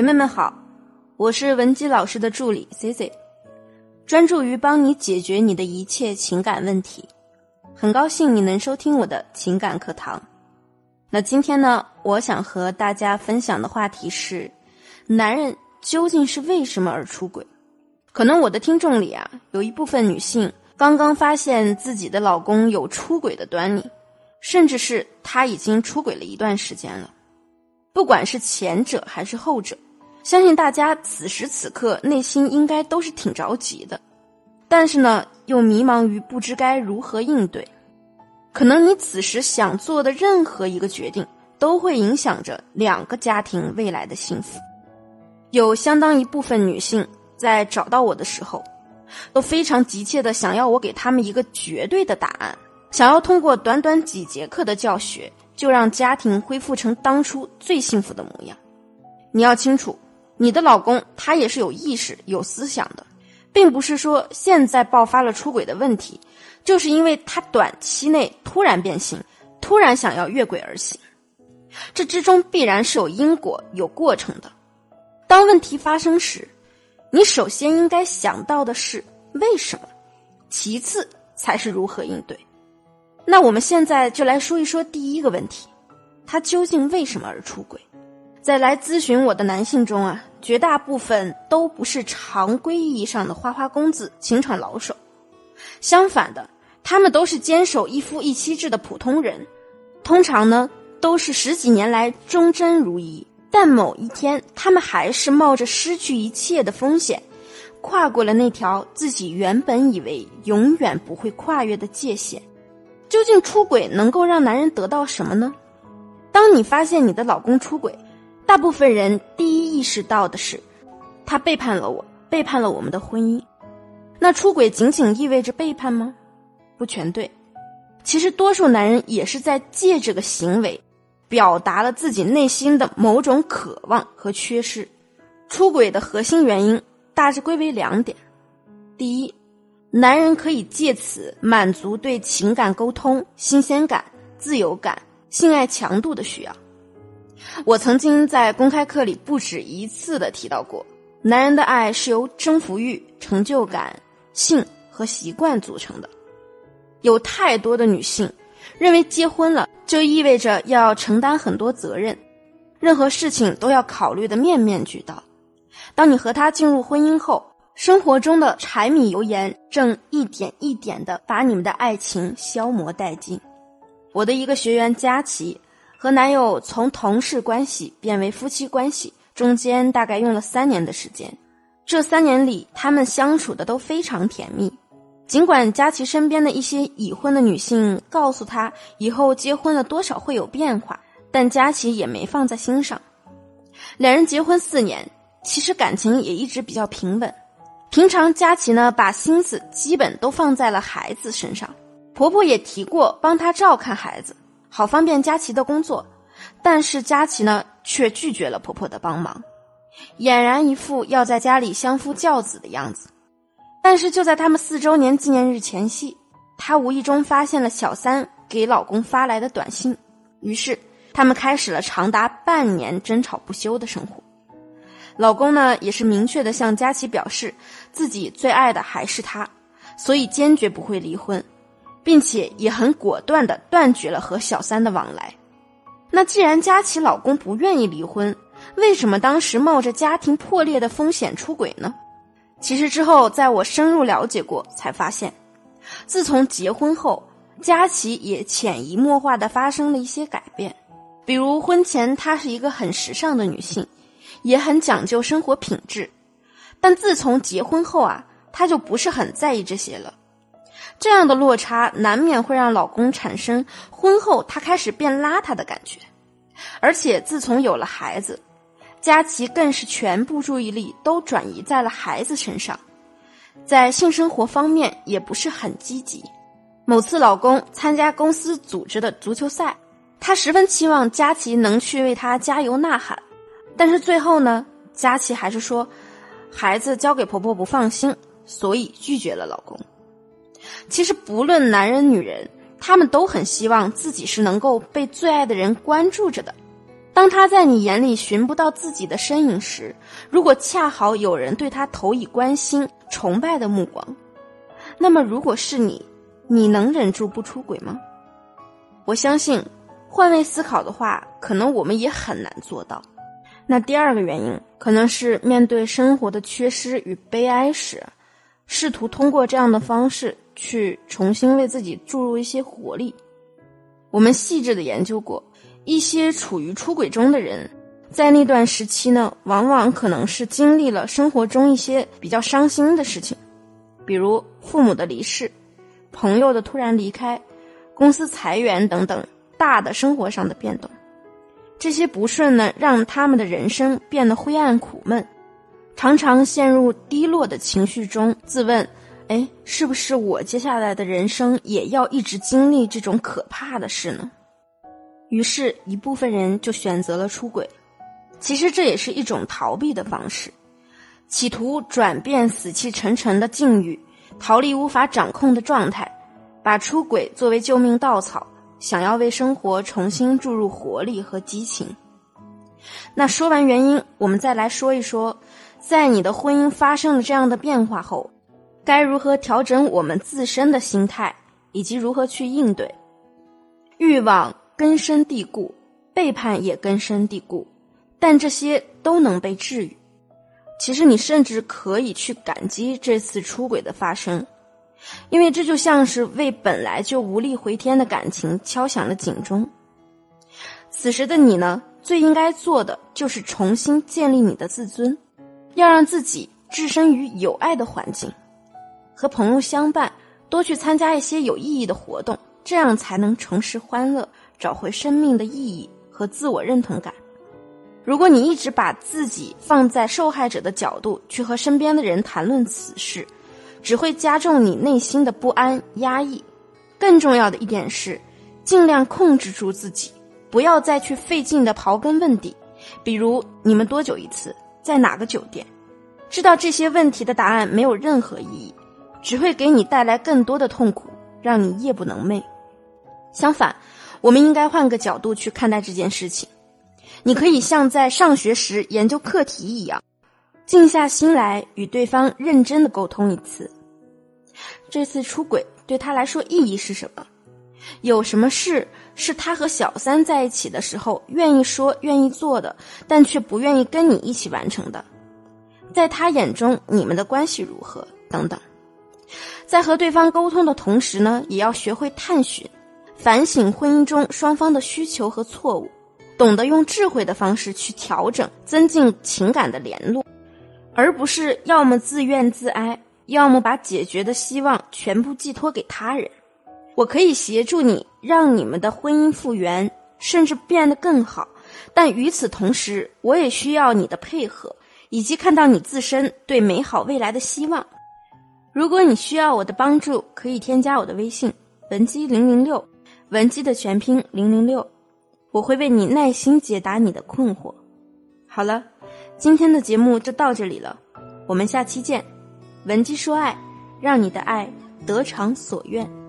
姐妹们好，我是文姬老师的助理 C C，专注于帮你解决你的一切情感问题。很高兴你能收听我的情感课堂。那今天呢，我想和大家分享的话题是：男人究竟是为什么而出轨？可能我的听众里啊，有一部分女性刚刚发现自己的老公有出轨的端倪，甚至是他已经出轨了一段时间了。不管是前者还是后者，相信大家此时此刻内心应该都是挺着急的，但是呢，又迷茫于不知该如何应对。可能你此时想做的任何一个决定，都会影响着两个家庭未来的幸福。有相当一部分女性在找到我的时候，都非常急切的想要我给他们一个绝对的答案，想要通过短短几节课的教学。就让家庭恢复成当初最幸福的模样。你要清楚，你的老公他也是有意识、有思想的，并不是说现在爆发了出轨的问题，就是因为他短期内突然变心，突然想要越轨而行。这之中必然是有因果、有过程的。当问题发生时，你首先应该想到的是为什么，其次才是如何应对。那我们现在就来说一说第一个问题，他究竟为什么而出轨？在来咨询我的男性中啊，绝大部分都不是常规意义上的花花公子、情场老手，相反的，他们都是坚守一夫一妻制的普通人，通常呢都是十几年来忠贞如一，但某一天，他们还是冒着失去一切的风险，跨过了那条自己原本以为永远不会跨越的界限。究竟出轨能够让男人得到什么呢？当你发现你的老公出轨，大部分人第一意识到的是，他背叛了我，背叛了我们的婚姻。那出轨仅仅意味着背叛吗？不全对，其实多数男人也是在借这个行为，表达了自己内心的某种渴望和缺失。出轨的核心原因大致归为两点：第一。男人可以借此满足对情感沟通、新鲜感、自由感、性爱强度的需要。我曾经在公开课里不止一次的提到过，男人的爱是由征服欲、成就感、性和习惯组成的。有太多的女性认为结婚了就意味着要承担很多责任，任何事情都要考虑的面面俱到。当你和他进入婚姻后，生活中的柴米油盐正一点一点的把你们的爱情消磨殆尽。我的一个学员佳琪和男友从同事关系变为夫妻关系，中间大概用了三年的时间。这三年里，他们相处的都非常甜蜜。尽管佳琪身边的一些已婚的女性告诉她以后结婚了多少会有变化，但佳琪也没放在心上。两人结婚四年，其实感情也一直比较平稳。平常佳琪呢，把心思基本都放在了孩子身上。婆婆也提过帮她照看孩子，好方便佳琪的工作。但是佳琪呢，却拒绝了婆婆的帮忙，俨然一副要在家里相夫教子的样子。但是就在他们四周年纪念日前夕，她无意中发现了小三给老公发来的短信，于是他们开始了长达半年争吵不休的生活。老公呢，也是明确的向佳琪表示，自己最爱的还是她，所以坚决不会离婚，并且也很果断的断绝了和小三的往来。那既然佳琪老公不愿意离婚，为什么当时冒着家庭破裂的风险出轨呢？其实之后在我深入了解过，才发现，自从结婚后，佳琪也潜移默化的发生了一些改变，比如婚前她是一个很时尚的女性。也很讲究生活品质，但自从结婚后啊，她就不是很在意这些了。这样的落差难免会让老公产生婚后他开始变邋遢的感觉。而且自从有了孩子，佳琪更是全部注意力都转移在了孩子身上，在性生活方面也不是很积极。某次老公参加公司组织的足球赛，他十分期望佳琪能去为他加油呐喊。但是最后呢，佳琪还是说，孩子交给婆婆不放心，所以拒绝了老公。其实不论男人女人，他们都很希望自己是能够被最爱的人关注着的。当他在你眼里寻不到自己的身影时，如果恰好有人对他投以关心、崇拜的目光，那么如果是你，你能忍住不出轨吗？我相信，换位思考的话，可能我们也很难做到。那第二个原因，可能是面对生活的缺失与悲哀时，试图通过这样的方式去重新为自己注入一些活力。我们细致的研究过。一些处于出轨中的人，在那段时期呢，往往可能是经历了生活中一些比较伤心的事情，比如父母的离世、朋友的突然离开、公司裁员等等大的生活上的变动。这些不顺呢，让他们的人生变得灰暗苦闷，常常陷入低落的情绪中，自问：哎，是不是我接下来的人生也要一直经历这种可怕的事呢？于是，一部分人就选择了出轨。其实这也是一种逃避的方式，企图转变死气沉沉的境遇，逃离无法掌控的状态，把出轨作为救命稻草，想要为生活重新注入活力和激情。那说完原因，我们再来说一说，在你的婚姻发生了这样的变化后，该如何调整我们自身的心态，以及如何去应对欲望。根深蒂固，背叛也根深蒂固，但这些都能被治愈。其实你甚至可以去感激这次出轨的发生，因为这就像是为本来就无力回天的感情敲响了警钟。此时的你呢，最应该做的就是重新建立你的自尊，要让自己置身于有爱的环境，和朋友相伴，多去参加一些有意义的活动，这样才能重拾欢乐。找回生命的意义和自我认同感。如果你一直把自己放在受害者的角度去和身边的人谈论此事，只会加重你内心的不安、压抑。更重要的一点是，尽量控制住自己，不要再去费劲的刨根问底。比如，你们多久一次，在哪个酒店？知道这些问题的答案没有任何意义，只会给你带来更多的痛苦，让你夜不能寐。相反，我们应该换个角度去看待这件事情。你可以像在上学时研究课题一样，静下心来与对方认真的沟通一次。这次出轨对他来说意义是什么？有什么事是他和小三在一起的时候愿意说、愿意做的，但却不愿意跟你一起完成的？在他眼中，你们的关系如何？等等。在和对方沟通的同时呢，也要学会探寻。反省婚姻中双方的需求和错误，懂得用智慧的方式去调整，增进情感的联络，而不是要么自怨自哀，要么把解决的希望全部寄托给他人。我可以协助你，让你们的婚姻复原，甚至变得更好，但与此同时，我也需要你的配合，以及看到你自身对美好未来的希望。如果你需要我的帮助，可以添加我的微信文姬零零六。文姬的全拼零零六，我会为你耐心解答你的困惑。好了，今天的节目就到这里了，我们下期见。文姬说爱，让你的爱得偿所愿。